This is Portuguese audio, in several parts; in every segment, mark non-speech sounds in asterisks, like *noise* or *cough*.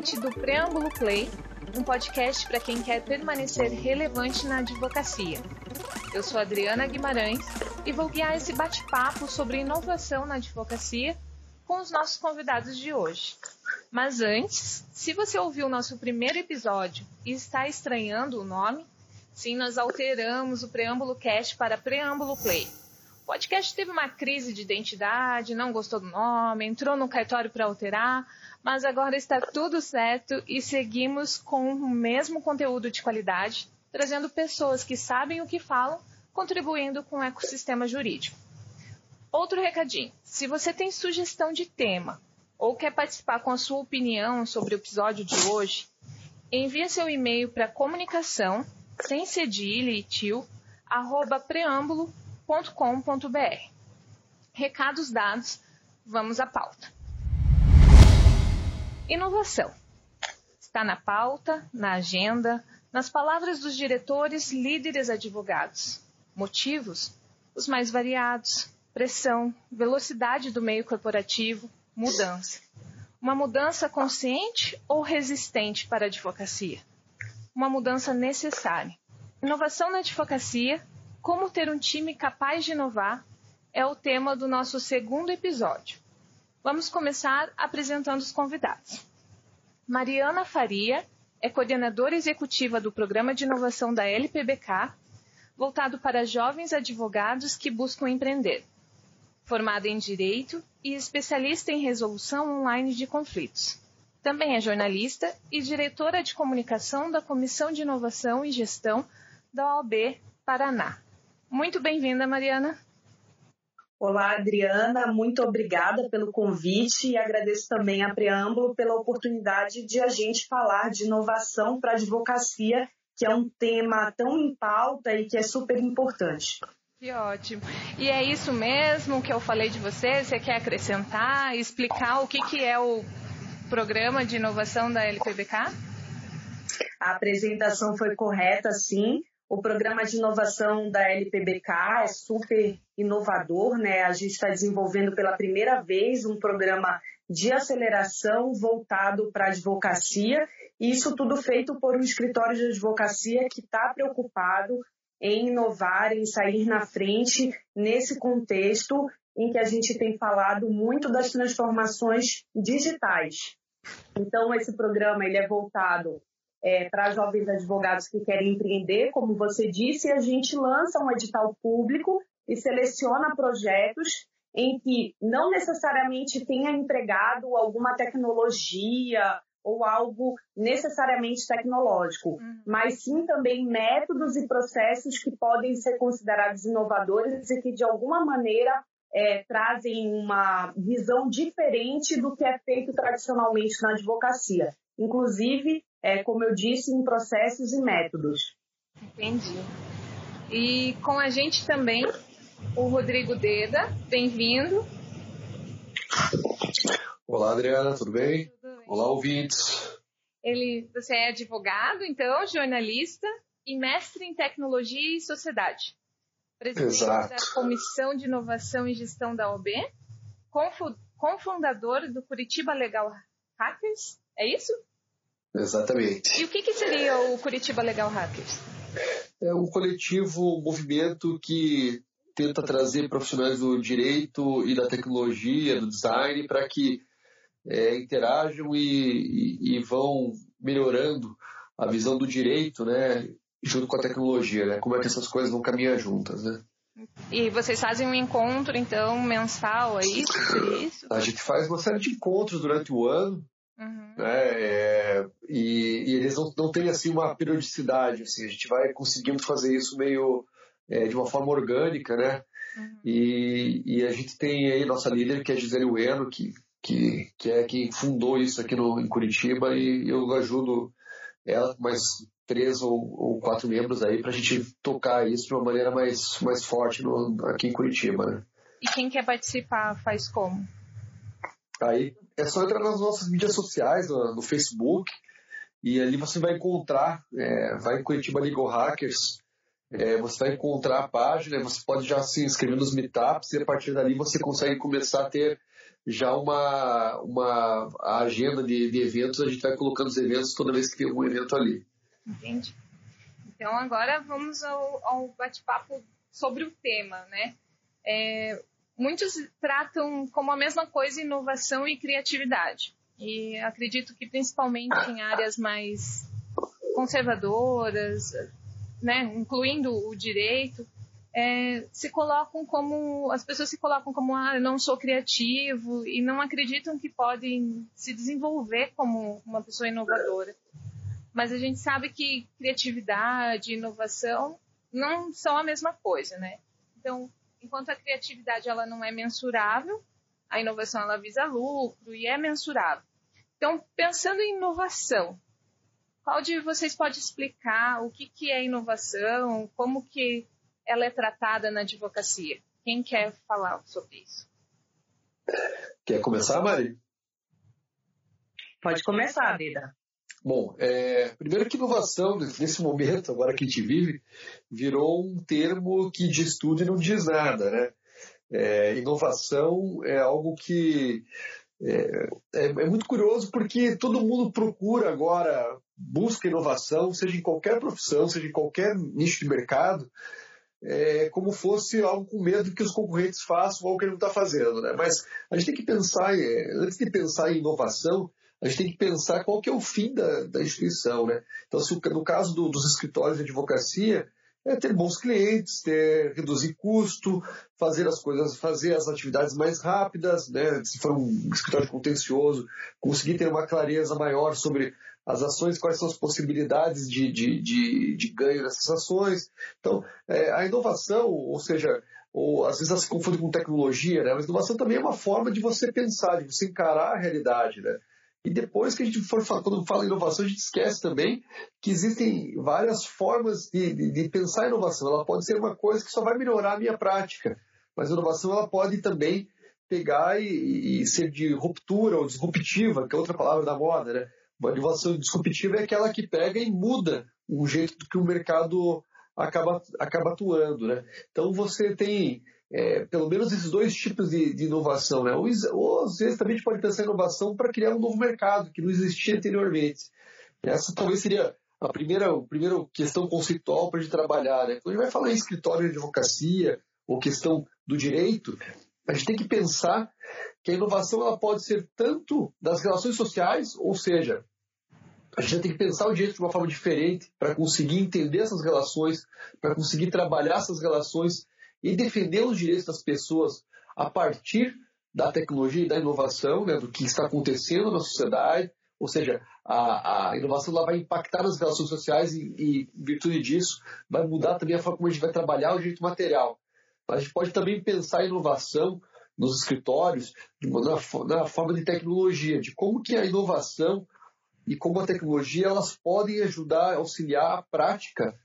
ouvinte do Preâmbulo Play, um podcast para quem quer permanecer relevante na advocacia. Eu sou Adriana Guimarães e vou guiar esse bate-papo sobre inovação na advocacia com os nossos convidados de hoje. Mas antes, se você ouviu o nosso primeiro episódio e está estranhando o nome, sim, nós alteramos o Preâmbulo Cast para Preâmbulo Play. O podcast teve uma crise de identidade, não gostou do nome, entrou no cartório para alterar, mas agora está tudo certo e seguimos com o mesmo conteúdo de qualidade, trazendo pessoas que sabem o que falam, contribuindo com o ecossistema jurídico. Outro recadinho: se você tem sugestão de tema ou quer participar com a sua opinião sobre o episódio de hoje, envie seu e-mail para comunicação sem cedilha e tio arroba preâmbulo www.ecoagro.com.br. Recados dados, vamos à pauta. Inovação. Está na pauta, na agenda, nas palavras dos diretores, líderes advogados. Motivos? Os mais variados: pressão, velocidade do meio corporativo, mudança. Uma mudança consciente ou resistente para a advocacia? Uma mudança necessária. Inovação na advocacia como ter um time capaz de inovar é o tema do nosso segundo episódio. Vamos começar apresentando os convidados. Mariana Faria é coordenadora executiva do Programa de Inovação da LPBK, voltado para jovens advogados que buscam empreender. Formada em Direito e especialista em resolução online de conflitos. Também é jornalista e diretora de comunicação da Comissão de Inovação e Gestão da OAB Paraná. Muito bem-vinda, Mariana. Olá, Adriana. Muito obrigada pelo convite e agradeço também a Preâmbulo pela oportunidade de a gente falar de inovação para a advocacia, que é um tema tão em pauta e que é super importante. Que ótimo. E é isso mesmo que eu falei de você? Você quer acrescentar, explicar o que, que é o programa de inovação da LPBK? A apresentação foi correta, sim. O programa de inovação da LPBK é super inovador, né? A gente está desenvolvendo pela primeira vez um programa de aceleração voltado para a advocacia, e isso tudo feito por um escritório de advocacia que está preocupado em inovar, em sair na frente nesse contexto em que a gente tem falado muito das transformações digitais. Então, esse programa ele é voltado é, para jovens advogados que querem empreender, como você disse, a gente lança um edital público e seleciona projetos em que não necessariamente tenha empregado alguma tecnologia ou algo necessariamente tecnológico, uhum. mas sim também métodos e processos que podem ser considerados inovadores e que de alguma maneira é, trazem uma visão diferente do que é feito tradicionalmente na advocacia. Inclusive, é, como eu disse, em processos e métodos. Entendi. E com a gente também o Rodrigo Deda, bem-vindo. Olá, Adriana, tudo bem? tudo bem? Olá, ouvintes. Ele, você é advogado, então, jornalista e mestre em tecnologia e sociedade. Presidente Exato. da Comissão de Inovação e Gestão da OB, cofundador do Curitiba Legal Hackers, é isso? Exatamente. E o que, que seria o Curitiba Legal Hackers? É um coletivo, um movimento que tenta trazer profissionais do direito e da tecnologia, do design, para que é, interajam e, e, e, vão melhorando a visão do direito, né, junto com a tecnologia, né, como é que essas coisas vão caminhar juntas, né. E vocês fazem um encontro, então, mensal, é isso? É isso? A gente faz uma série de encontros durante o ano, Uhum. Né? É, e, e, eles não, não têm assim uma periodicidade, assim, a gente vai conseguindo fazer isso meio é, de uma forma orgânica, né? Uhum. E, e, a gente tem aí nossa líder, que é Gisele Ueno, que, que, que é quem fundou isso aqui no, em Curitiba, e eu ajudo ela com mais três ou, ou quatro membros aí para a gente tocar isso de uma maneira mais, mais forte no, aqui em Curitiba, né? E quem quer participar faz como? Aí é só entrar nas nossas mídias sociais, no, no Facebook, e ali você vai encontrar, é, vai em Curitiba Legal Hackers, é, você vai encontrar a página, você pode já se inscrever nos meetups e a partir dali você consegue começar a ter já uma, uma agenda de, de eventos, a gente vai colocando os eventos toda vez que tem algum evento ali. Entendi. Então agora vamos ao, ao bate-papo sobre o tema, né? É, muitos tratam como a mesma coisa inovação e criatividade. E acredito que principalmente em áreas mais conservadoras, né, incluindo o direito, é, se colocam como as pessoas se colocam como ah, eu não sou criativo e não acreditam que podem se desenvolver como uma pessoa inovadora. Mas a gente sabe que criatividade, inovação não são a mesma coisa, né? Então, enquanto a criatividade ela não é mensurável, a inovação ela visa lucro e é mensurável. Então, pensando em inovação, qual de vocês pode explicar o que, que é inovação, como que ela é tratada na advocacia? Quem quer falar sobre isso? Quer começar, Mari? Pode começar, Vida. Bom, é, primeiro que inovação, nesse momento, agora que a gente vive, virou um termo que diz tudo e não diz nada, né? É, inovação é algo que é, é, é, muito curioso porque todo mundo procura agora, busca inovação, seja em qualquer profissão, seja em qualquer nicho de mercado, é, como fosse algo com medo que os concorrentes façam algo que ele não está fazendo. Né? Mas a gente tem que pensar, é, antes de pensar em inovação, a gente tem que pensar qual que é o fim da, da instituição. Né? Então, se, no caso do, dos escritórios de advocacia, é ter bons clientes, ter, reduzir custo, fazer as coisas, fazer as atividades mais rápidas, né? se for um escritório contencioso, conseguir ter uma clareza maior sobre as ações, quais são as possibilidades de, de, de, de ganho dessas ações. Então, é, a inovação, ou seja, ou às vezes ela se confunde com tecnologia, né? mas inovação também é uma forma de você pensar, de você encarar a realidade. Né? E depois que a gente for quando fala inovação, a gente esquece também que existem várias formas de, de, de, pensar a inovação. Ela pode ser uma coisa que só vai melhorar a minha prática, mas a inovação ela pode também pegar e, e ser de ruptura ou disruptiva, que é outra palavra da moda, né? Uma inovação disruptiva é aquela que pega e muda o jeito que o mercado acaba, acaba atuando, né? Então você tem é, pelo menos esses dois tipos de, de inovação. Né? Ou, ou, às vezes também a gente pode pensar em inovação para criar um novo mercado que não existia anteriormente. Essa talvez seria a primeira, a primeira questão conceitual para a gente trabalhar. Né? Quando a gente vai falar em escritório de advocacia ou questão do direito, a gente tem que pensar que a inovação ela pode ser tanto das relações sociais, ou seja, a gente tem que pensar o direito de uma forma diferente para conseguir entender essas relações, para conseguir trabalhar essas relações e defender os direitos das pessoas a partir da tecnologia e da inovação, né, do que está acontecendo na sociedade, ou seja, a, a inovação lá vai impactar nas relações sociais e, e, em virtude disso, vai mudar também a forma como a gente vai trabalhar o direito material. Mas a gente pode também pensar a inovação nos escritórios na, na forma de tecnologia, de como que a inovação e como a tecnologia elas podem ajudar, auxiliar a prática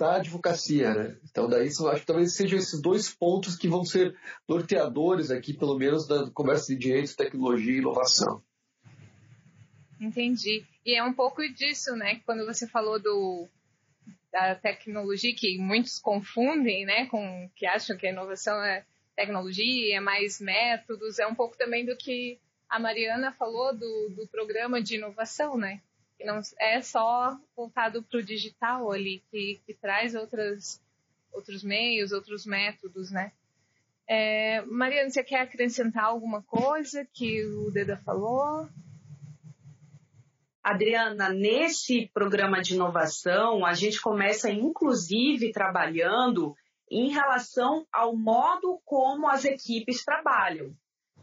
da advocacia, né? Então daí acho que talvez sejam esses dois pontos que vão ser norteadores aqui, pelo menos, da conversa de direitos, tecnologia e inovação. Entendi. E é um pouco disso, né? Quando você falou do da tecnologia que muitos confundem, né, com que acham que a inovação é tecnologia, é mais métodos, é um pouco também do que a Mariana falou do, do programa de inovação, né? Não é só voltado para o digital ali, que, que traz outras, outros meios, outros métodos, né? É, Mariana, você quer acrescentar alguma coisa que o Deda falou? Adriana, nesse programa de inovação, a gente começa inclusive trabalhando em relação ao modo como as equipes trabalham.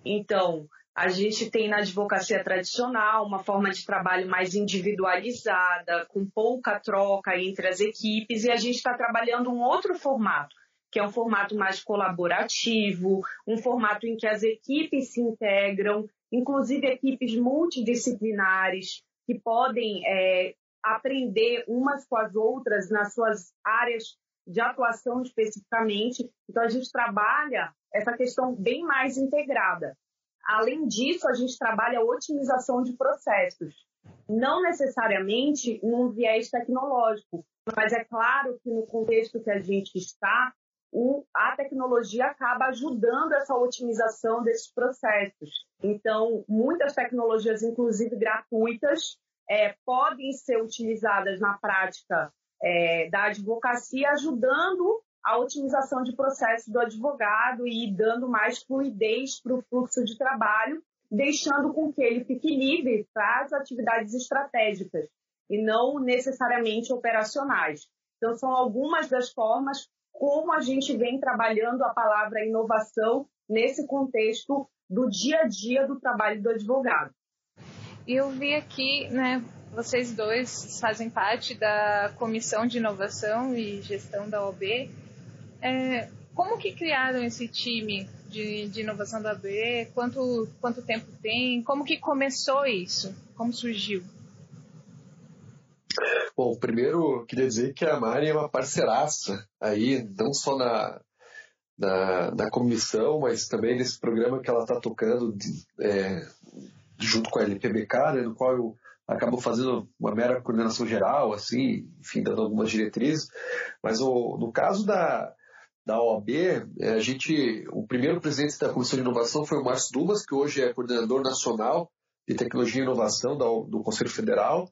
Então, a gente tem na advocacia tradicional uma forma de trabalho mais individualizada, com pouca troca entre as equipes, e a gente está trabalhando um outro formato, que é um formato mais colaborativo, um formato em que as equipes se integram, inclusive equipes multidisciplinares, que podem é, aprender umas com as outras nas suas áreas de atuação especificamente. Então, a gente trabalha essa questão bem mais integrada. Além disso, a gente trabalha a otimização de processos, não necessariamente num viés tecnológico, mas é claro que no contexto que a gente está, a tecnologia acaba ajudando essa otimização desses processos. Então, muitas tecnologias, inclusive gratuitas, é, podem ser utilizadas na prática é, da advocacia, ajudando a otimização de processo do advogado e dando mais fluidez para o fluxo de trabalho, deixando com que ele fique livre para as atividades estratégicas e não necessariamente operacionais. Então, são algumas das formas como a gente vem trabalhando a palavra inovação nesse contexto do dia a dia do trabalho do advogado. Eu vi aqui, né, vocês dois fazem parte da Comissão de Inovação e Gestão da OAB. É, como que criaram esse time de, de inovação da OAB? Quanto, quanto tempo tem? Como que começou isso? Como surgiu? Bom, primeiro queria dizer que a Mari é uma parceiraça aí, não só na, na, na comissão, mas também nesse programa que ela está tocando de, é, junto com a LPBK, né, no qual eu acabo fazendo uma mera coordenação geral, assim, enfim, dando algumas diretrizes. Mas o, no caso da, da OAB, é, a gente, o primeiro presidente da Comissão de Inovação foi o Márcio Dumas, que hoje é coordenador nacional de tecnologia e inovação do Conselho Federal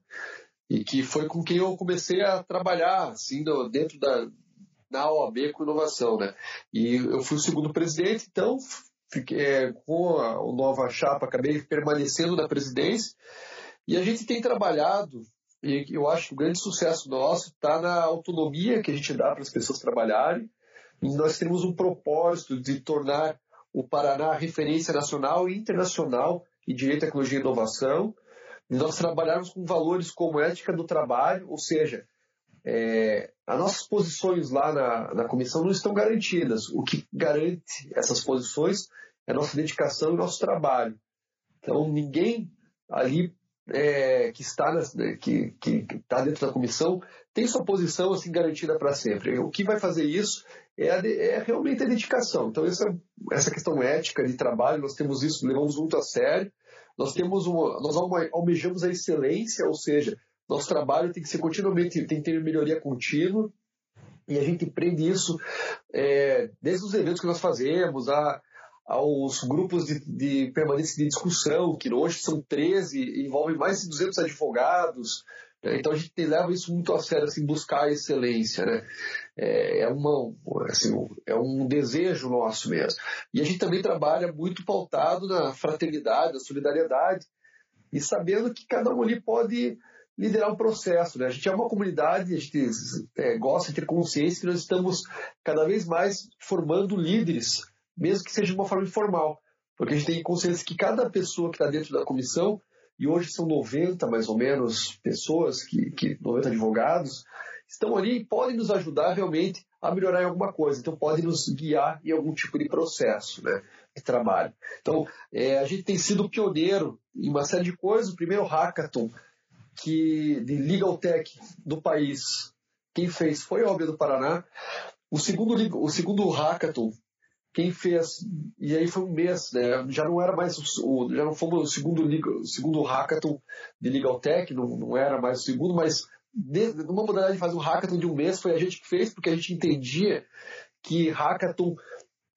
e que foi com quem eu comecei a trabalhar assim dentro da na OAB com inovação, né? E eu fui o segundo presidente, então fiquei, é, com a, a nova chapa acabei permanecendo na presidência e a gente tem trabalhado e eu acho que o grande sucesso nosso está na autonomia que a gente dá para as pessoas trabalharem. Nós temos um propósito de tornar o Paraná referência nacional e internacional em direito, tecnologia e inovação nós trabalharmos com valores como ética do trabalho, ou seja, é, as nossas posições lá na, na comissão não estão garantidas. O que garante essas posições é a nossa dedicação e nosso trabalho. Então, ninguém ali é, que, está na, que, que, que está dentro da comissão tem sua posição assim garantida para sempre. O que vai fazer isso é, a, é realmente a dedicação. Então, essa, essa questão ética de trabalho, nós temos isso, levamos muito a sério. Nós temos uma, nós almejamos a excelência, ou seja, nosso trabalho tem que ser continuamente, tem que ter melhoria contínua, e a gente prende isso é, desde os eventos que nós fazemos, a, aos grupos de, de permanência de discussão, que hoje são 13, envolvem mais de 200 advogados, né? então a gente leva isso muito a sério, assim, buscar a excelência, né? é, é, uma, assim, é um desejo nosso mesmo. E a gente também trabalha muito pautado na fraternidade, na solidariedade, e sabendo que cada um ali pode liderar um processo. Né? A gente é uma comunidade, a gente é, gosta de ter consciência que nós estamos cada vez mais formando líderes, mesmo que seja de uma forma informal. Porque a gente tem consciência que cada pessoa que está dentro da comissão, e hoje são 90 mais ou menos pessoas, que, que 90 advogados, estão ali e podem nos ajudar realmente a melhorar em alguma coisa. Então, podem nos guiar em algum tipo de processo né, de trabalho. Então, é, a gente tem sido pioneiro em uma série de coisas. O primeiro hackathon que, de Legal Tech do país, quem fez foi a OAB do Paraná. O segundo, o segundo hackathon quem fez, e aí foi um mês, né? já não era mais o, já não fomos o segundo, o segundo hackathon de Legal Tech, não, não era mais o segundo, mas numa modalidade de fazer um hackathon de um mês, foi a gente que fez, porque a gente entendia que hackathon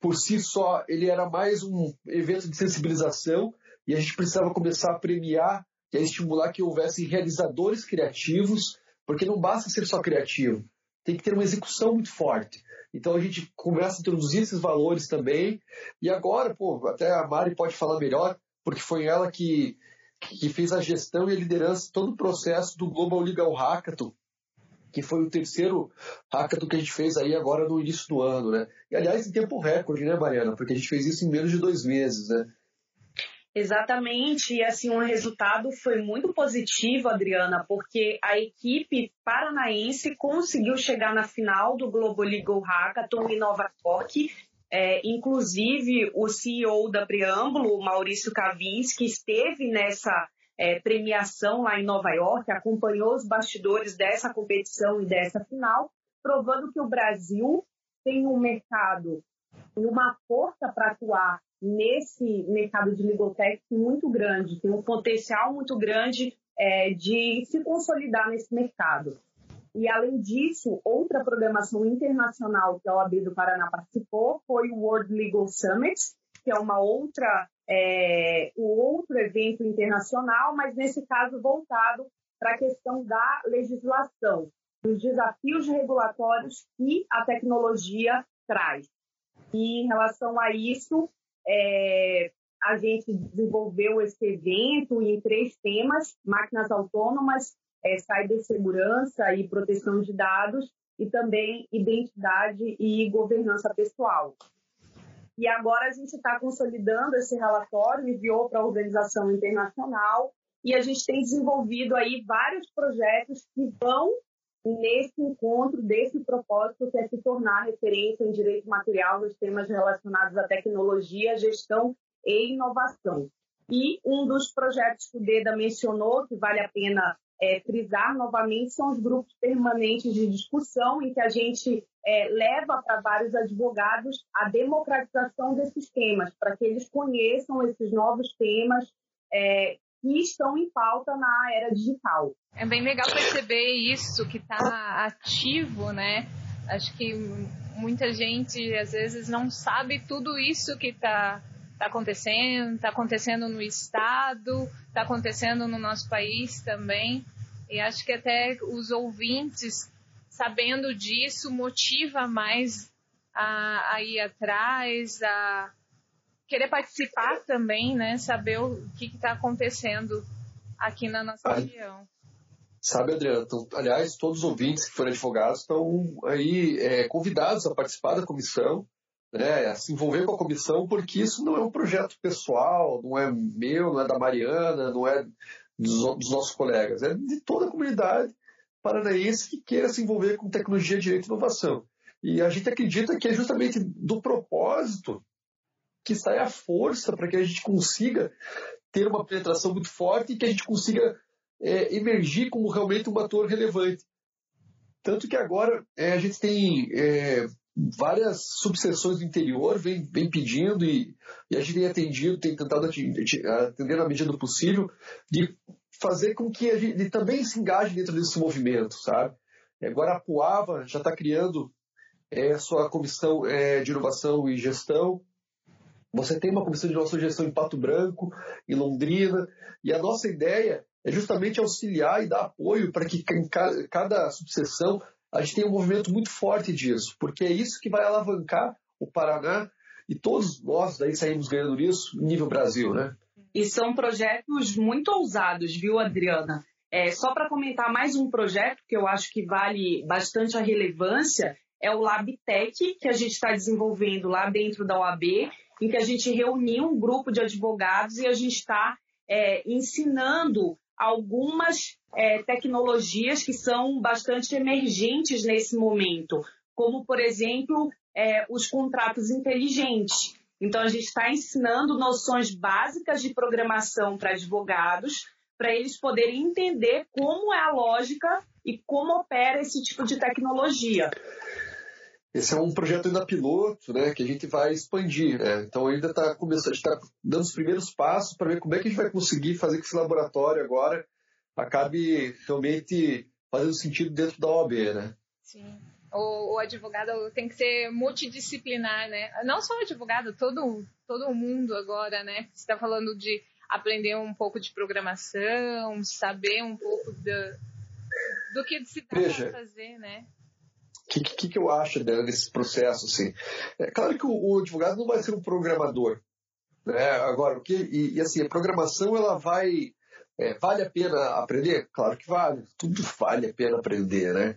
por si só ele era mais um evento de sensibilização e a gente precisava começar a premiar e a estimular que houvesse realizadores criativos, porque não basta ser só criativo, tem que ter uma execução muito forte. Então a gente começa a introduzir esses valores também. E agora, pô, até a Mari pode falar melhor, porque foi ela que que fez a gestão e a liderança todo o processo do Global Legal Hackathon, que foi o terceiro hackathon que a gente fez aí agora no início do ano, né? E aliás, em tempo recorde, né, Mariana? Porque a gente fez isso em menos de dois meses, né? Exatamente, e assim, o resultado foi muito positivo, Adriana, porque a equipe paranaense conseguiu chegar na final do Global Legal Hackathon em Nova York. É, inclusive, o CEO da Preâmbulo, Maurício Kavinski, esteve nessa é, premiação lá em Nova York, acompanhou os bastidores dessa competição e dessa final, provando que o Brasil tem um mercado e uma força para atuar nesse mercado de legal tech muito grande, tem um potencial muito grande é, de se consolidar nesse mercado. E, além disso, outra programação internacional que a OAB do Paraná participou foi o World Legal Summit, que é uma outra, é, o outro evento internacional, mas nesse caso voltado para a questão da legislação, dos desafios regulatórios que a tecnologia traz. E em relação a isso, é, a gente desenvolveu esse evento em três temas: máquinas autônomas, é, cibersegurança e proteção de dados, e também identidade e governança pessoal. E agora a gente está consolidando esse relatório, enviou para a organização internacional e a gente tem desenvolvido aí vários projetos que vão nesse encontro desse propósito que é se tornar referência em direito material nos temas relacionados à tecnologia, gestão e inovação. E um dos projetos que o DEDA mencionou, que vale a pena é, frisar novamente, são os grupos permanentes de discussão, em que a gente é, leva para vários advogados a democratização desses temas, para que eles conheçam esses novos temas é, que estão em pauta na era digital. É bem legal perceber isso que está ativo, né? Acho que muita gente às vezes não sabe tudo isso que está tá acontecendo, está acontecendo no estado, está acontecendo no nosso país também. E acho que até os ouvintes, sabendo disso, motiva mais a, a ir atrás, a querer participar também, né? Saber o que está acontecendo aqui na nossa região. Sabe, Adriana, aliás, todos os ouvintes que forem advogados estão aí é, convidados a participar da comissão, né, a se envolver com a comissão, porque isso não é um projeto pessoal, não é meu, não é da Mariana, não é dos, dos nossos colegas, é de toda a comunidade paranaense que queira se envolver com tecnologia, direito e inovação. E a gente acredita que é justamente do propósito que sai a força para que a gente consiga ter uma penetração muito forte e que a gente consiga é, emergir como realmente um ator relevante. Tanto que agora é, a gente tem é, várias subseções do interior, vem, vem pedindo e, e, a gente tem atendido, tem tentado atender na medida do possível, de fazer com que a gente também se engaje dentro desse movimento, sabe? Agora a Puava já está criando é, sua comissão é, de inovação e gestão, você tem uma comissão de e gestão em Pato Branco, em Londrina, e a nossa ideia é justamente auxiliar e dar apoio para que em cada subseção a gente tenha um movimento muito forte disso, porque é isso que vai alavancar o Paraná e todos nós daí saímos ganhando nisso, nível Brasil, né? E são projetos muito ousados, viu, Adriana? É, só para comentar mais um projeto que eu acho que vale bastante a relevância, é o LabTech, que a gente está desenvolvendo lá dentro da OAB, em que a gente reuniu um grupo de advogados e a gente está é, ensinando algumas é, tecnologias que são bastante emergentes nesse momento, como, por exemplo, é, os contratos inteligentes. Então, a gente está ensinando noções básicas de programação para advogados, para eles poderem entender como é a lógica e como opera esse tipo de tecnologia. Esse é um projeto ainda piloto, né, que a gente vai expandir. Né? Então ainda está começando, a gente está dando os primeiros passos para ver como é que a gente vai conseguir fazer que esse laboratório agora acabe realmente fazendo sentido dentro da OAB, né? Sim. O, o, advogado tem que ser multidisciplinar, né? Não só o advogado, todo, todo mundo agora, né? Você está falando de aprender um pouco de programação, saber um pouco do, do que se dá para fazer, né? O que, que, que, eu acho desse processo? Assim? É claro que o, o, advogado não vai ser um programador. Né? Agora, o que, e, e assim, a programação ela vai. É, vale a pena aprender? Claro que vale, tudo vale a pena aprender, né?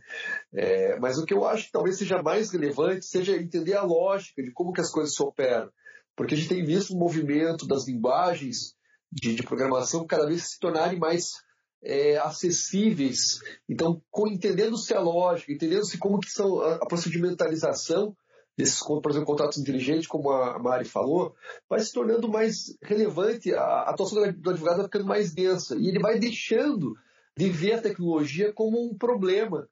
É, mas o que eu acho que talvez seja mais relevante seja entender a lógica de como que as coisas se operam. Porque a gente tem visto um movimento das linguagens de, de programação cada vez se tornarem mais é, acessíveis. Então, entendendo-se a lógica, entendendo-se como que são a, a procedimentalização desses, por exemplo, contratos inteligentes, como a Mari falou, vai se tornando mais relevante, a, atuação do advogado vai ficando mais densa, e ele vai deixando de ver a tecnologia como um problema,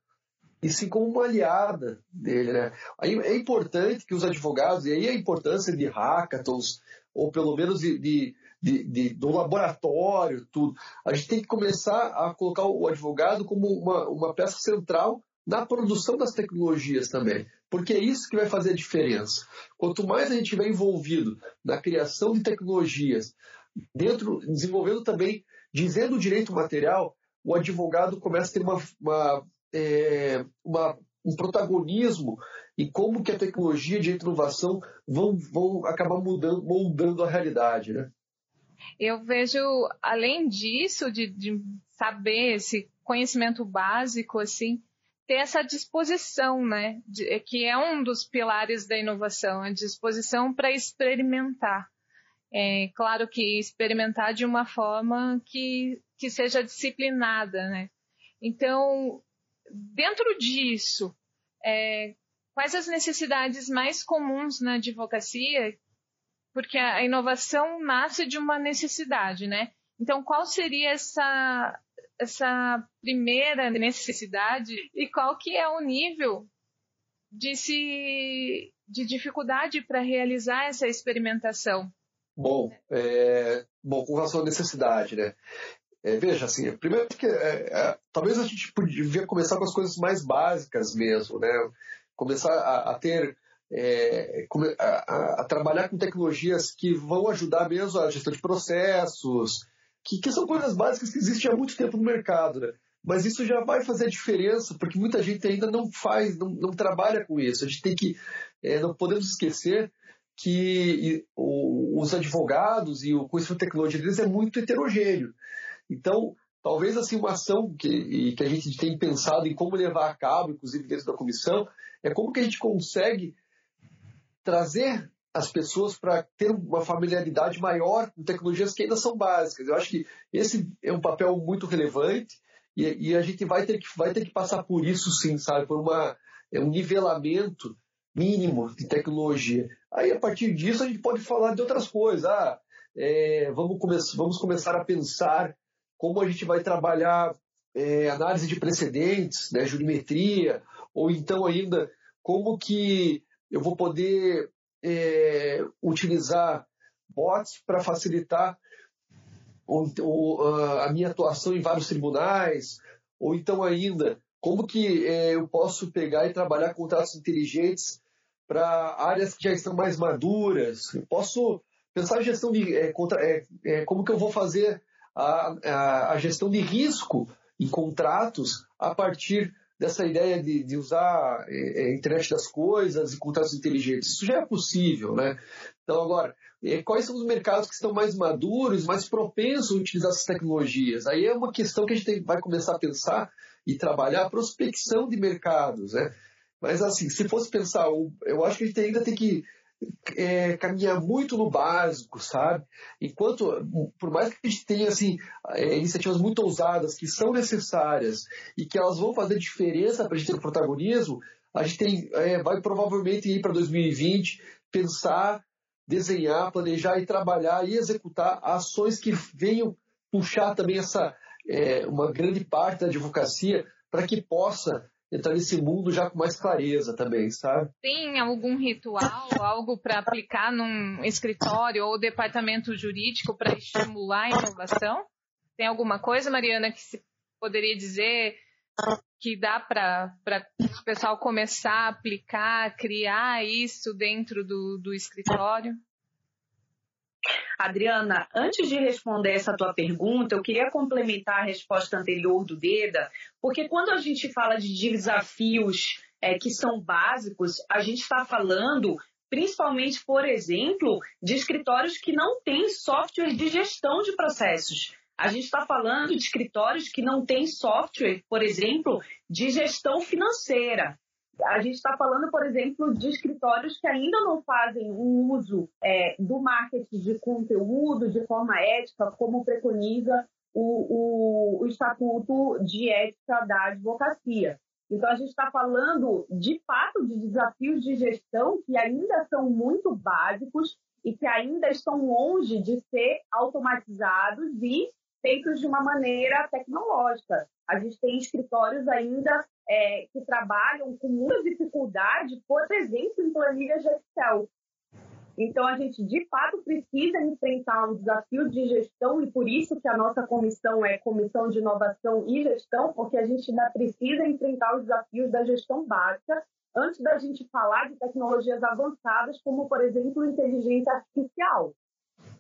e sim como uma aliada dele. Né? Aí é importante que os advogados, e aí a importância de hackathons, ou pelo menos de, de de, de, do laboratório, tudo. A gente tem que começar a colocar o advogado como uma, uma peça central na produção das tecnologias também, porque é isso que vai fazer a diferença. Quanto mais a gente estiver envolvido na criação de tecnologias, dentro, desenvolvendo também, dizendo o direito material, o advogado começa a ter uma, uma, é, uma, um protagonismo em como que a tecnologia de inovação vão, vão acabar mudando, moldando a realidade, né? Eu vejo, além disso, de, de saber esse conhecimento básico, assim, ter essa disposição, né? De, que é um dos pilares da inovação, a disposição para experimentar. É claro que experimentar de uma forma que, que seja disciplinada, né? Então, dentro disso, é, quais as necessidades mais comuns na advocacia? Porque a inovação nasce de uma necessidade, né? Então, qual seria essa, essa primeira necessidade e qual que é o nível de, se, de dificuldade para realizar essa experimentação? Bom, é, bom, com relação à necessidade, né? É, veja, assim, primeiro que é, é, talvez a gente devia começar com as coisas mais básicas mesmo, né? Começar a, a ter, é, a, a, trabalhar com tecnologias que vão ajudar mesmo a gestão de processos, que, que são coisas básicas que existem há muito tempo no mercado, né? Mas isso já vai fazer a diferença, porque muita gente ainda não faz, não, não trabalha com isso. A gente tem que, é, não podemos esquecer que os advogados e o conhecimento de tecnologia deles é muito heterogêneo. Então, talvez assim uma ação que, que a gente tem pensado em como levar a cabo, inclusive dentro da comissão, é como que a gente consegue trazer as pessoas para ter uma familiaridade maior com tecnologias que ainda são básicas. Eu acho que esse é um papel muito relevante e, e a gente vai ter, que, vai ter que passar por isso sim, sabe? Por uma, é um nivelamento mínimo de tecnologia. Aí, a partir disso, a gente pode falar de outras coisas. Ah, é, vamos, come vamos começar a pensar como a gente vai trabalhar é, análise de precedentes, né, jurimetria, ou então ainda como que eu vou poder é, utilizar bots para facilitar a minha atuação em vários tribunais, ou então ainda como que é, eu posso pegar e trabalhar contratos inteligentes para áreas que já estão mais maduras. Eu posso pensar em gestão de é, contra, é, é, como que eu vou fazer a, a, a, gestão de risco em contratos a partir dessa ideia de, de usar é, é, internet das coisas e contratos inteligentes. Isso já é possível, né? Então agora, é, quais são os mercados que estão mais maduros, mais propensos a utilizar essas tecnologias? Aí é uma questão que a gente vai começar a pensar e trabalhar a prospecção de mercados, né? Mas, assim, se fosse pensar, eu acho que a gente ainda tem que é, caminhar muito no básico, sabe? Enquanto, por mais que a gente tenha assim, é, iniciativas muito ousadas que são necessárias e que elas vão fazer diferença para a gente ter protagonismo, a gente tem, é, vai provavelmente ir para 2020 pensar, desenhar, planejar e trabalhar e executar ações que venham puxar também essa é, uma grande parte da advocacia para que possa entrar nesse mundo já com mais clareza também, sabe? Tem algum ritual, algo para aplicar num escritório ou departamento jurídico para estimular a inovação? Tem alguma coisa, Mariana, que se poderia dizer que dá para o pessoal começar a aplicar, criar isso dentro do, do escritório? Adriana, antes de responder essa tua pergunta, eu queria complementar a resposta anterior do Deda, porque quando a gente fala de desafios é, que são básicos, a gente está falando principalmente, por exemplo, de escritórios que não têm software de gestão de processos. A gente está falando de escritórios que não têm software, por exemplo, de gestão financeira a gente está falando, por exemplo, de escritórios que ainda não fazem um uso é, do marketing de conteúdo de forma ética, como preconiza o, o, o Estatuto de Ética da Advocacia. Então, a gente está falando, de fato, de desafios de gestão que ainda são muito básicos e que ainda estão longe de ser automatizados e feitos de uma maneira tecnológica. A gente tem escritórios ainda é, que trabalham com muita dificuldade, por exemplo, em planilhas de Excel. Então, a gente, de fato, precisa enfrentar um desafio de gestão e por isso que a nossa comissão é Comissão de Inovação e Gestão, porque a gente ainda precisa enfrentar os desafios da gestão básica antes da gente falar de tecnologias avançadas, como, por exemplo, inteligência artificial.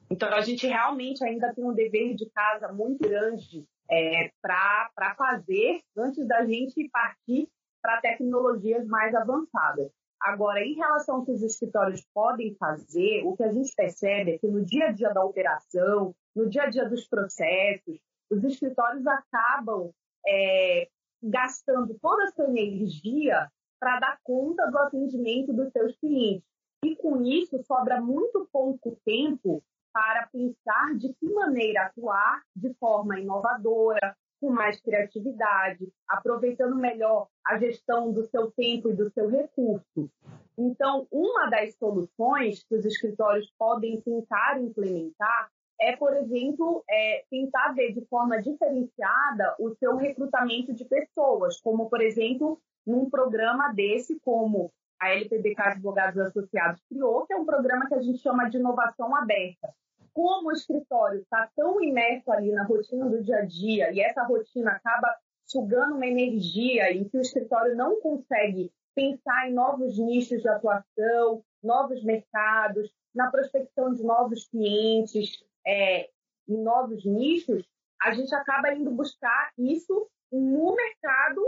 Então, a gente realmente ainda tem um dever de casa muito grande é, para fazer antes da gente partir para tecnologias mais avançadas. Agora, em relação ao que os escritórios podem fazer, o que a gente percebe é que no dia a dia da operação, no dia a dia dos processos, os escritórios acabam é, gastando toda essa energia para dar conta do atendimento dos seus clientes. E com isso, sobra muito pouco tempo para pensar de que maneira atuar de forma inovadora, com mais criatividade, aproveitando melhor a gestão do seu tempo e do seu recurso. Então, uma das soluções que os escritórios podem tentar implementar é, por exemplo, é, tentar ver de forma diferenciada o seu recrutamento de pessoas, como, por exemplo, num programa desse, como a LPBK Advogados Associados criou, que é um programa que a gente chama de inovação aberta, como o escritório está tão imerso ali na rotina do dia a dia e essa rotina acaba sugando uma energia em que o escritório não consegue pensar em novos nichos de atuação, novos mercados, na prospecção de novos clientes, é, em novos nichos, a gente acaba indo buscar isso no mercado,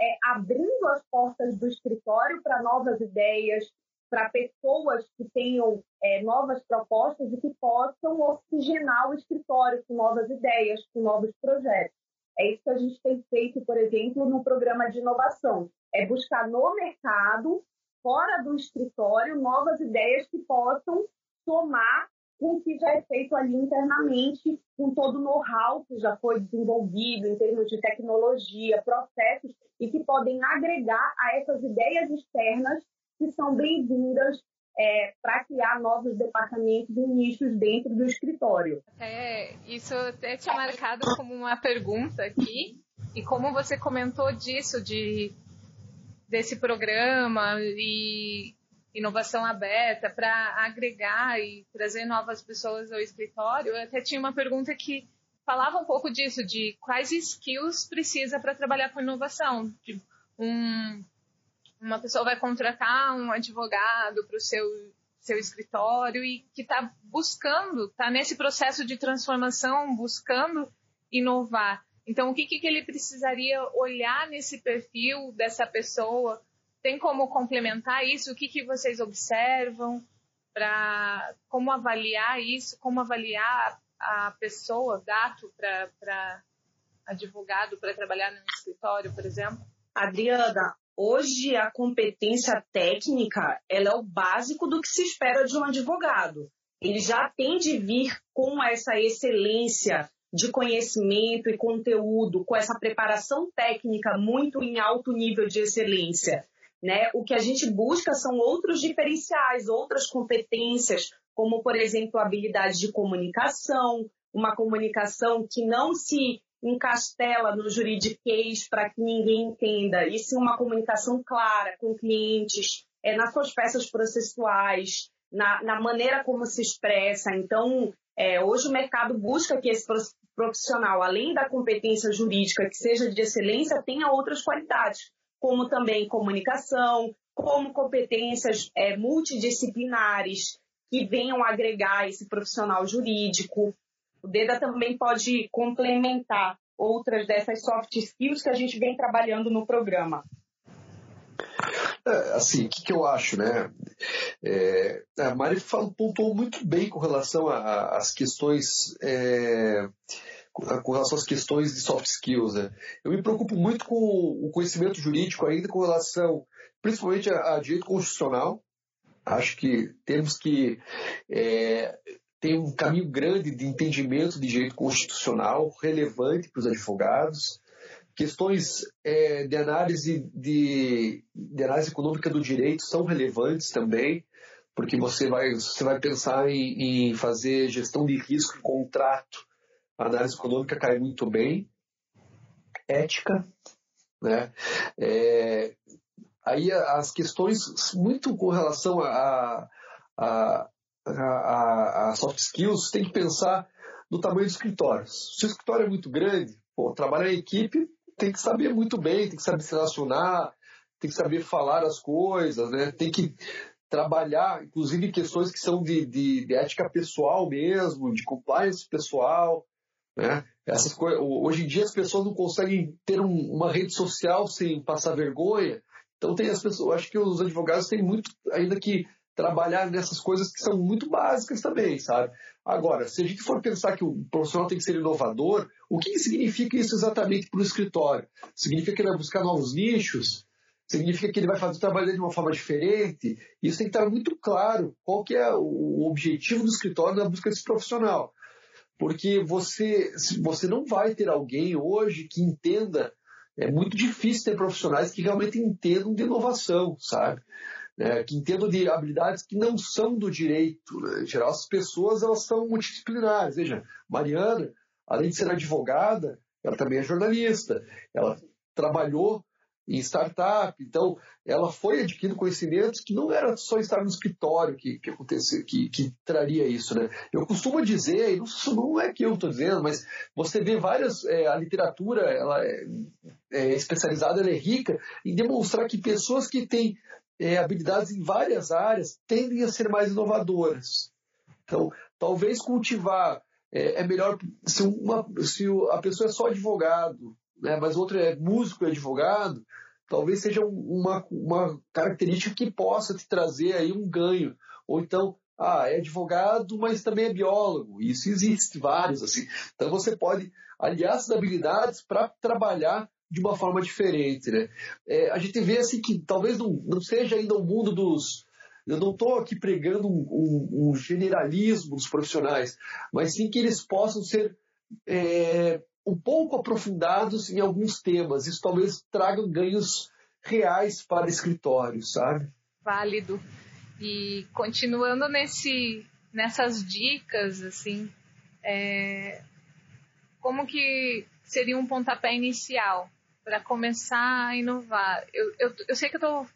é, abrindo as portas do escritório para novas ideias, para pessoas que tenham é, novas propostas e que possam oxigenar o escritório com novas ideias, com novos projetos. É isso que a gente tem feito, por exemplo, no programa de inovação. É buscar no mercado, fora do escritório, novas ideias que possam somar com o que já é feito ali internamente, com todo o know-how que já foi desenvolvido em termos de tecnologia, processos, e que podem agregar a essas ideias externas que são bem-vindas é, para criar novos departamentos e nichos dentro do escritório. É, isso até tinha marcado como uma pergunta aqui, e como você comentou disso, de desse programa e inovação aberta para agregar e trazer novas pessoas ao escritório, eu até tinha uma pergunta que falava um pouco disso, de quais skills precisa para trabalhar com inovação. De um uma pessoa vai contratar um advogado para o seu, seu escritório e que está buscando, está nesse processo de transformação, buscando inovar. Então, o que, que ele precisaria olhar nesse perfil dessa pessoa? Tem como complementar isso? O que, que vocês observam para como avaliar isso? Como avaliar a pessoa, gato, para advogado, para trabalhar no escritório, por exemplo? Adriana, Hoje, a competência técnica ela é o básico do que se espera de um advogado. Ele já tem de vir com essa excelência de conhecimento e conteúdo, com essa preparação técnica muito em alto nível de excelência. Né? O que a gente busca são outros diferenciais, outras competências, como, por exemplo, habilidade de comunicação, uma comunicação que não se encastela no juridiquês para que ninguém entenda, e sim uma comunicação clara com clientes, é, nas suas peças processuais, na, na maneira como se expressa. Então, é, hoje o mercado busca que esse profissional, além da competência jurídica que seja de excelência, tenha outras qualidades, como também comunicação, como competências é, multidisciplinares que venham agregar esse profissional jurídico. O DEDA também pode complementar outras dessas soft skills que a gente vem trabalhando no programa. É, assim, o que, que, eu acho, né? É, a Mari falou, pontuou muito bem com relação às questões. É, com relação às questões de soft skills. Né? Eu me preocupo muito com o conhecimento jurídico ainda com relação, principalmente a, a direito constitucional. Acho que temos que é, tem um caminho grande de entendimento de direito constitucional relevante para os advogados. Questões é, de, análise de, de, análise econômica do direito são relevantes também, porque você vai, você vai pensar em, em fazer gestão de risco em contrato. A análise econômica cai muito bem. Ética, né? É, aí as questões muito com relação a, a a, a, soft skills, tem que pensar no tamanho do escritório. Se o escritório é muito grande, pô, trabalhar em equipe tem que saber muito bem, tem que saber se relacionar, tem que saber falar as coisas, né? tem que trabalhar, inclusive, questões que são de, de, de ética pessoal mesmo, de compliance pessoal. Né? Essas coisas, hoje em dia as pessoas não conseguem ter um, uma rede social sem passar vergonha. Então tem as pessoas, acho que os advogados têm muito ainda que trabalhar nessas coisas que são muito básicas também, sabe? Agora, se a gente for pensar que o profissional tem que ser inovador, o que significa isso exatamente para o escritório? Significa que ele vai buscar novos nichos? Significa que ele vai fazer o trabalho de uma forma diferente? Isso tem que estar muito claro qual que é o objetivo do escritório na busca desse profissional. Porque você, você não vai ter alguém hoje que entenda é muito difícil ter profissionais que realmente entendam de inovação, sabe? É, que entendam de habilidades que não são do direito. Né? Em geral, as pessoas elas são multidisciplinares. Veja, Mariana, além de ser advogada, ela também é jornalista. Ela trabalhou em startup. Então, ela foi adquirindo conhecimentos que não era só estar no escritório que, que que, que traria isso, né? Eu costumo dizer, e não, não é que eu estou dizendo, mas você vê várias, é, a literatura, ela é, é, especializada, ela é rica em demonstrar que pessoas que têm é, habilidades em várias áreas tendem a ser mais inovadoras. Então, talvez cultivar é, é melhor se, uma, se a pessoa é só advogado, né, mas outro é músico e advogado, talvez seja uma, uma característica que possa te trazer aí um ganho. Ou então, ah, é advogado, mas também é biólogo. Isso existe vários assim. Então você pode aliar essas habilidades para trabalhar de uma forma diferente, né? É, a gente vê assim que talvez não, não seja ainda o mundo dos eu não estou aqui pregando um, um, um, generalismo dos profissionais, mas sim que eles possam ser é, um pouco aprofundados em alguns temas. Isso talvez traga ganhos reais para escritórios, sabe? Válido. E continuando nesse, nessas dicas, assim, é, como que seria um pontapé inicial para começar a inovar? Eu, eu, eu sei que eu estou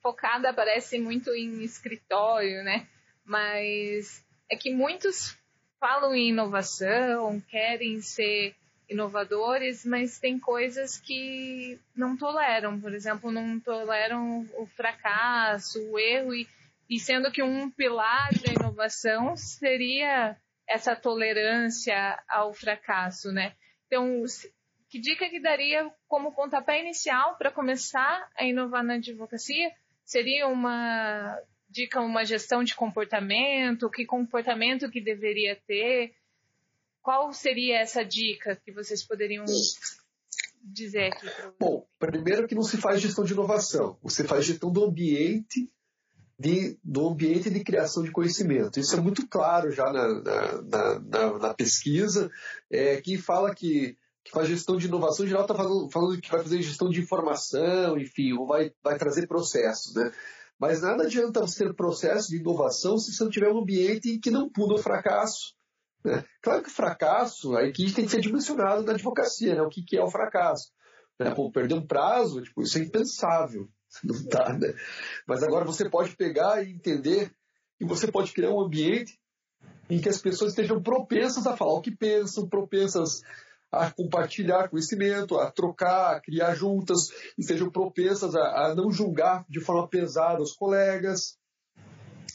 focada, parece muito em escritório, né? Mas é que muitos falam em inovação, querem ser inovadores, mas tem coisas que não toleram. Por exemplo, não toleram o fracasso, o erro, e, e sendo que um pilar da inovação seria essa tolerância ao fracasso, né? Então, que dica que daria como pontapé inicial para começar a inovar na advocacia? Seria uma dica, uma gestão de comportamento, que comportamento que deveria ter? Qual seria essa dica que vocês poderiam dizer aqui? Bom, primeiro que não se faz gestão de inovação, você faz gestão do ambiente de, do ambiente de criação de conhecimento. Isso é muito claro já na, na, na, na pesquisa, é, que fala que, que faz gestão de inovação, em geral está falando, falando que vai fazer gestão de informação, enfim, ou vai, vai trazer processos, né? Mas nada adianta você ter processo de inovação se você não tiver um ambiente que não puna o fracasso, Claro que o fracasso, aí que tem que ser dimensionado na advocacia, né? o que, que é o fracasso. Né? Pô, perder um prazo, tipo, isso é impensável. *laughs* Não dá, né? Mas agora você pode pegar e entender que você pode criar um ambiente em que as pessoas estejam propensas a falar o que pensam, propensas a compartilhar conhecimento, a trocar, a criar juntas, e sejam propensas a, a não julgar de forma pesada os colegas,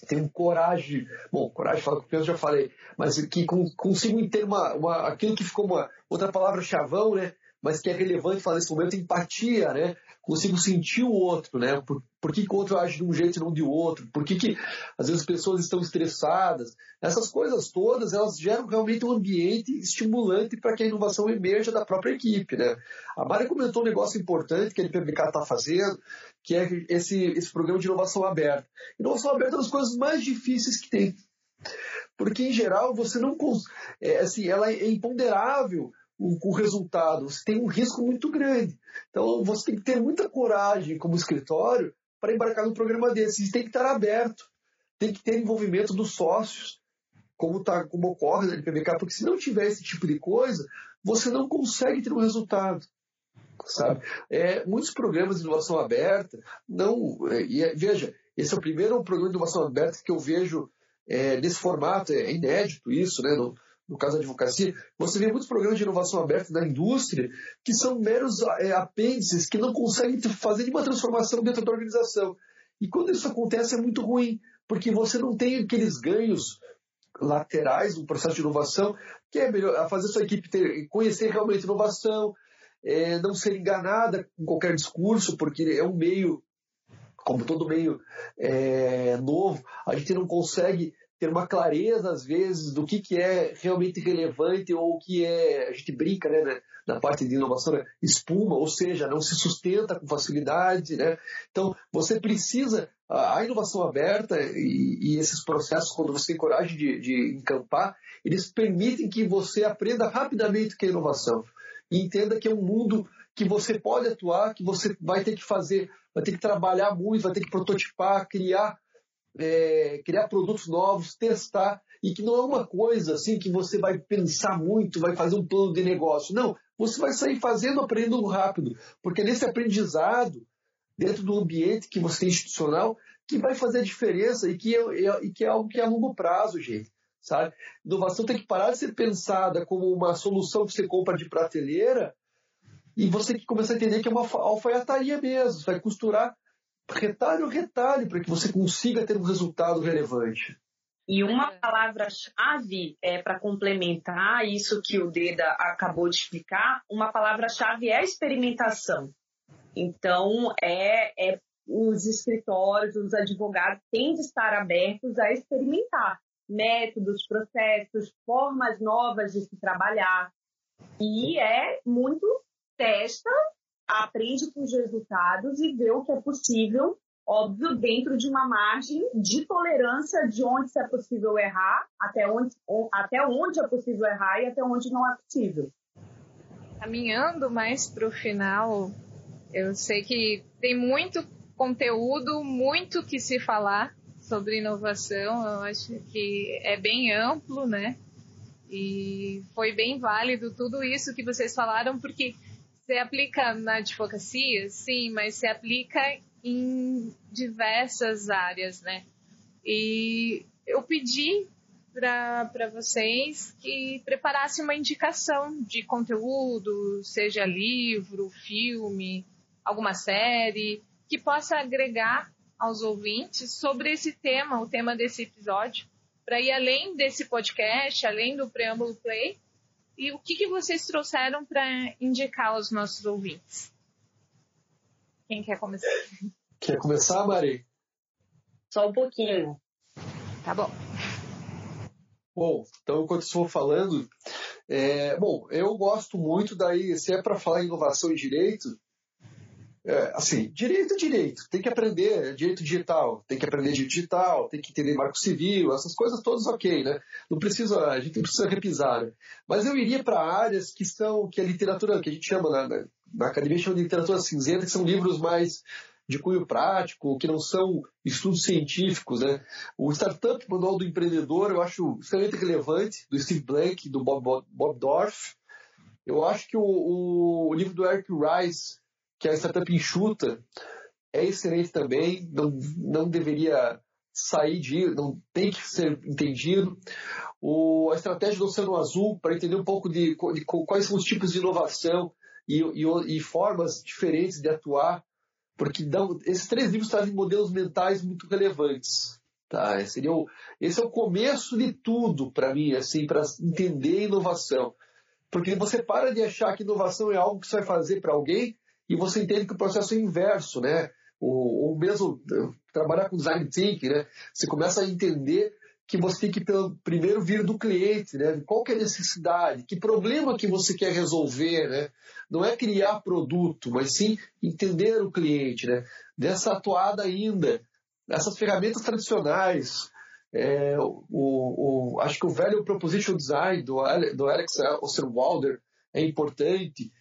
tenho coragem, bom, coragem fala que eu já falei, mas que consigo ter uma, uma, aquilo que ficou uma outra palavra chavão, né? Mas que é relevante falar nesse momento, empatia, né? Consigo sentir o outro, né? Por, por que, que o outro age de um jeito e não de outro? Por que, que às vezes as pessoas estão estressadas? Essas coisas todas, elas geram realmente um ambiente estimulante para que a inovação emerja da própria equipe, né? A Mari comentou um negócio importante que a LPBK está fazendo, que é esse, esse programa de inovação aberta. Inovação aberta é uma das coisas mais difíceis que tem. Porque, em geral, você não. É, assim, ela é imponderável o, o, resultado. Você tem um risco muito grande. Então, você tem que ter muita coragem como escritório para embarcar num programa desse. Você tem que estar aberto. Tem que ter envolvimento dos sócios, como, tá, como ocorre na LPBK, porque se não tiver esse tipo de coisa, você não consegue ter um resultado sabe? É, muitos programas de inovação aberta não. É, e, é, veja, esse é o primeiro programa de inovação aberta que eu vejo é, nesse formato, é inédito isso, né? No, no caso da advocacia, você vê muitos programas de inovação aberta na indústria que são meros é, apêndices que não conseguem fazer nenhuma transformação dentro da organização. E quando isso acontece é muito ruim, porque você não tem aqueles ganhos laterais no processo de inovação, que é melhor fazer sua equipe ter, conhecer realmente inovação, é, não ser enganada com qualquer discurso, porque é um meio, como todo meio é, novo, a gente não consegue ter uma clareza, às vezes, do que, que é realmente relevante ou o que é, a gente brinca né, na, na parte de inovação, né, espuma, ou seja, não se sustenta com facilidade. Né? Então, você precisa, a inovação aberta e, e, esses processos, quando você tem coragem de, de encampar, eles permitem que você aprenda rapidamente o que é inovação. E entenda que é um mundo que você pode atuar, que você vai ter que fazer, vai ter que trabalhar muito, vai ter que prototipar, criar é, criar produtos novos, testar, e que não é uma coisa assim que você vai pensar muito, vai fazer um plano de negócio. Não, você vai sair fazendo, aprendendo rápido, porque é nesse aprendizado, dentro do ambiente que você tem institucional, que vai fazer a diferença e que é, é, e que é algo que é a longo prazo, gente. Sabe? Inovação tem que parar de ser pensada como uma solução que você compra de prateleira e você tem que começar a entender que é uma alfaiataria mesmo. Você vai costurar retalho retalho para que você consiga ter um resultado relevante. E uma palavra-chave é para complementar isso que o Deda acabou de explicar, uma palavra-chave é experimentação. Então, é, é os escritórios, os advogados têm de estar abertos a experimentar métodos, processos, formas novas de se trabalhar. E é muito testa, aprende com os resultados e vê o que é possível, óbvio, dentro de uma margem de tolerância de onde é possível errar, até onde, até onde é possível errar e até onde não é possível. Caminhando mais para o final, eu sei que tem muito conteúdo, muito que se falar sobre inovação. Eu acho que é bem amplo, né? E foi bem válido tudo isso que vocês falaram, porque se aplica na advocacia, sim, mas se aplica em diversas áreas, né? E eu pedi para vocês que preparassem uma indicação de conteúdo, seja livro, filme, alguma série, que possa agregar aos ouvintes sobre esse tema, o tema desse episódio, para ir além desse podcast, além do preâmbulo play, e o que, que vocês trouxeram para indicar aos nossos ouvintes? Quem quer começar? Quer começar, Mari? Só um pouquinho. Tá bom. Bom, então enquanto estou falando, é, bom, eu gosto muito daí, se é para falar em inovação e direito, é, assim, direito é direito, tem que aprender é direito digital, tem que aprender digital, tem que entender marco civil, essas coisas todas ok, né? Não precisa, a gente não precisa repisar. Né? Mas eu iria para áreas que são, que a literatura, que a gente chama na, na, na academia chama de literatura cinzenta, que são livros mais de cunho prático, que não são estudos científicos, né? O Startup Manual do Empreendedor eu acho extremamente relevante, do Steve Blank, do Bob, Bob, Bob Dorff. Eu acho que o, o, o livro do Eric Rice, que a startup enxuta é excelente também, não, não deveria sair de, não tem que ser entendido. O, a estratégia do Oceano Azul, para entender um pouco de, de, quais são os tipos de inovação e, e, e formas diferentes de atuar, porque dão, esses três livros trazem modelos mentais muito relevantes. Tá? Seria o, esse é o começo de tudo para mim, assim, para entender inovação. Porque você para de achar que inovação é algo que você vai fazer para alguém e você entende que o processo é inverso, né? Ou, ou mesmo eh, trabalhar com design thinking, né? Você começa a entender que você tem que primeiro vir do cliente, né? Qual que é a necessidade, que problema que você quer resolver, né? Não é criar produto, mas sim entender o cliente, né? Dessa atuada ainda, essas ferramentas tradicionais, é, o, o, acho que o velho Proposition Design do, do Alex Osterwalder é importante,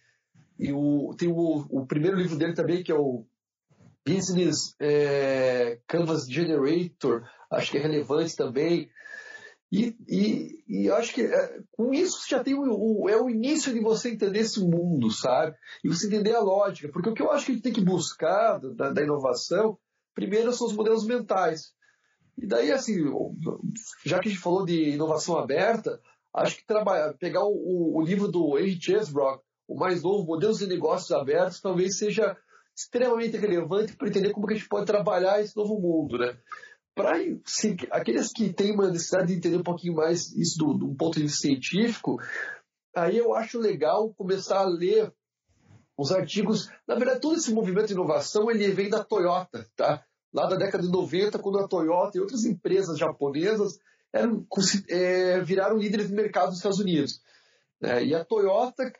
e o, tem o, o primeiro livro dele também, que é o Business é, Canvas Generator, acho que é relevante também. E, e, e acho que é, com isso já tem o, o, é o início de você entender esse mundo, sabe? E você entender a lógica. Porque o que eu acho que a gente tem que buscar da, da inovação, primeiro são os modelos mentais. E daí, assim, já que a gente falou de inovação aberta, acho que trabalhar, pegar o, o livro do Henry Chesbrough, o mais novo, Modelos de Negócios Abertos, talvez seja extremamente relevante para entender como que a gente pode trabalhar esse novo mundo, né? Para aqueles que têm uma necessidade de entender um pouquinho mais isso do, do ponto de vista científico, aí eu acho legal começar a ler os artigos. Na verdade, todo esse movimento de inovação ele vem da Toyota, tá? Lá da década de 90, quando a Toyota e outras empresas japonesas eram, é, viraram líderes de mercado nos Estados Unidos. Né? E a Toyota,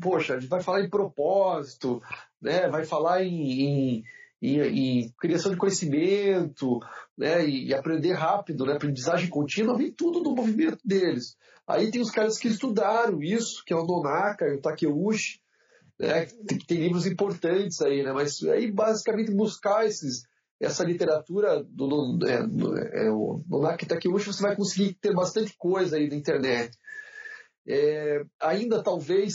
poxa, a gente vai falar em propósito, né? vai falar em, em, em, em criação de conhecimento, né? E, e, aprender rápido, né? aprendizagem contínua, vem tudo do movimento deles. Aí tem os caras que estudaram isso, que é o Nonaka e o Takeuchi, né? tem, tem livros importantes aí, né? mas aí basicamente buscar esses, essa literatura do, do, é, do, é, o Nonaka e Takeuchi, você vai conseguir ter bastante coisa aí na internet. É, ainda talvez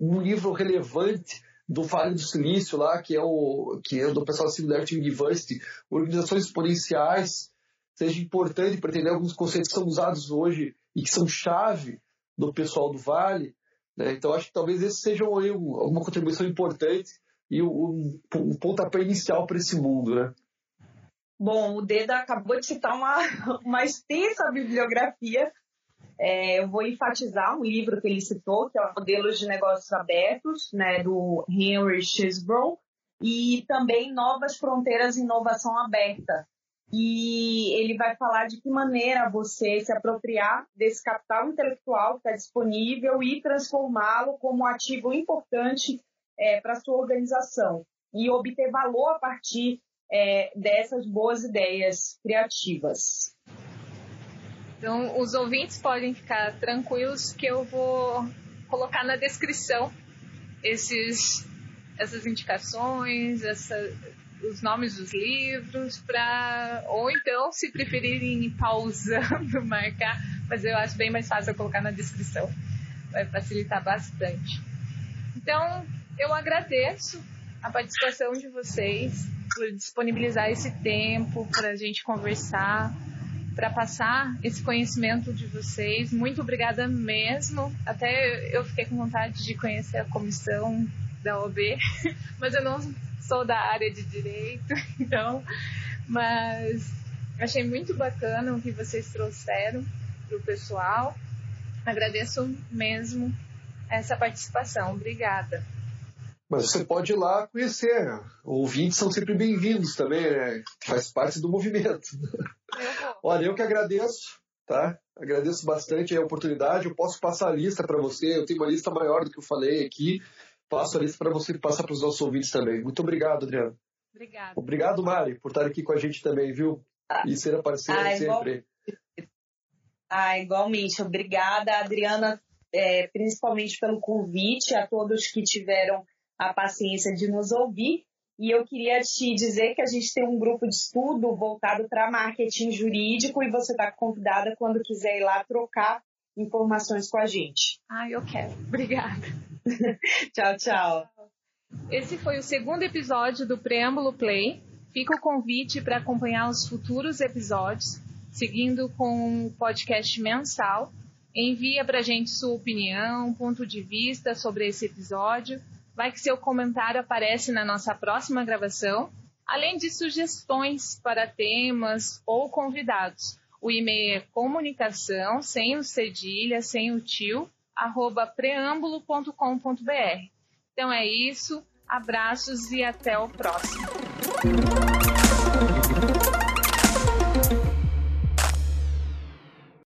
um livro relevante do Vale do Silício lá, que é o que é do pessoal da Singularity University, organizações exponenciais, seja importante para entender alguns conceitos que são usados hoje e que são chave do pessoal do Vale. Né? Então acho que talvez esse seja um, uma contribuição importante e um, um pontapé inicial para esse mundo, né? Bom, o Deda acabou de citar uma, *laughs* uma extensa bibliografia é, eu vou enfatizar um livro que ele citou, que é Modelos de Negócios Abertos, né, do Henry Chesbrough, e também Novas Fronteiras e Inovação Aberta. E ele vai falar de que maneira você se apropriar desse capital intelectual que está disponível e transformá-lo como ativo importante é, para sua organização e obter valor a partir é, dessas boas ideias criativas. Então, os ouvintes podem ficar tranquilos que eu vou colocar na descrição esses, essas indicações, essa, os nomes dos livros, para ou então, se preferirem pausando, *laughs* marcar, mas eu acho bem mais fácil eu colocar na descrição, vai facilitar bastante. Então, eu agradeço a participação de vocês por disponibilizar esse tempo para a gente conversar para passar esse conhecimento de vocês. Muito obrigada mesmo. Até eu fiquei com vontade de conhecer a comissão da OB, *laughs* mas eu não sou da área de direito, *laughs* então, mas achei muito bacana o que vocês trouxeram para o pessoal. Agradeço mesmo essa participação. Obrigada. Mas você pode ir lá conhecer. Ouvintes são sempre bem-vindos também, né? Faz parte do movimento. Olha, eu que agradeço, tá? Agradeço bastante a oportunidade. Eu posso passar a lista para você. Eu tenho uma lista maior do que eu falei aqui. Passo a lista para você passar para os nossos ouvintes também. Muito obrigado, Adriano. Obrigado. Obrigado, Mari, por estar aqui com a gente também, viu? E ser parceira ah, sempre. Igual... Ah, igualmente. Obrigada, Adriana, é, principalmente pelo convite, a todos que tiveram a paciência de nos ouvir. E eu queria te dizer que a gente tem um grupo de estudo voltado para marketing jurídico e você está convidada quando quiser ir lá trocar informações com a gente. Ah, eu quero. Obrigada. *laughs* tchau, tchau. Esse foi o segundo episódio do Preâmbulo Play. Fica o convite para acompanhar os futuros episódios, seguindo com o podcast mensal. Envia para a gente sua opinião, ponto de vista sobre esse episódio vai que seu comentário aparece na nossa próxima gravação, além de sugestões para temas ou convidados. O e-mail é comunicação, sem o cedilha, sem o tio, arroba preâmbulo.com.br. Então é isso, abraços e até o próximo.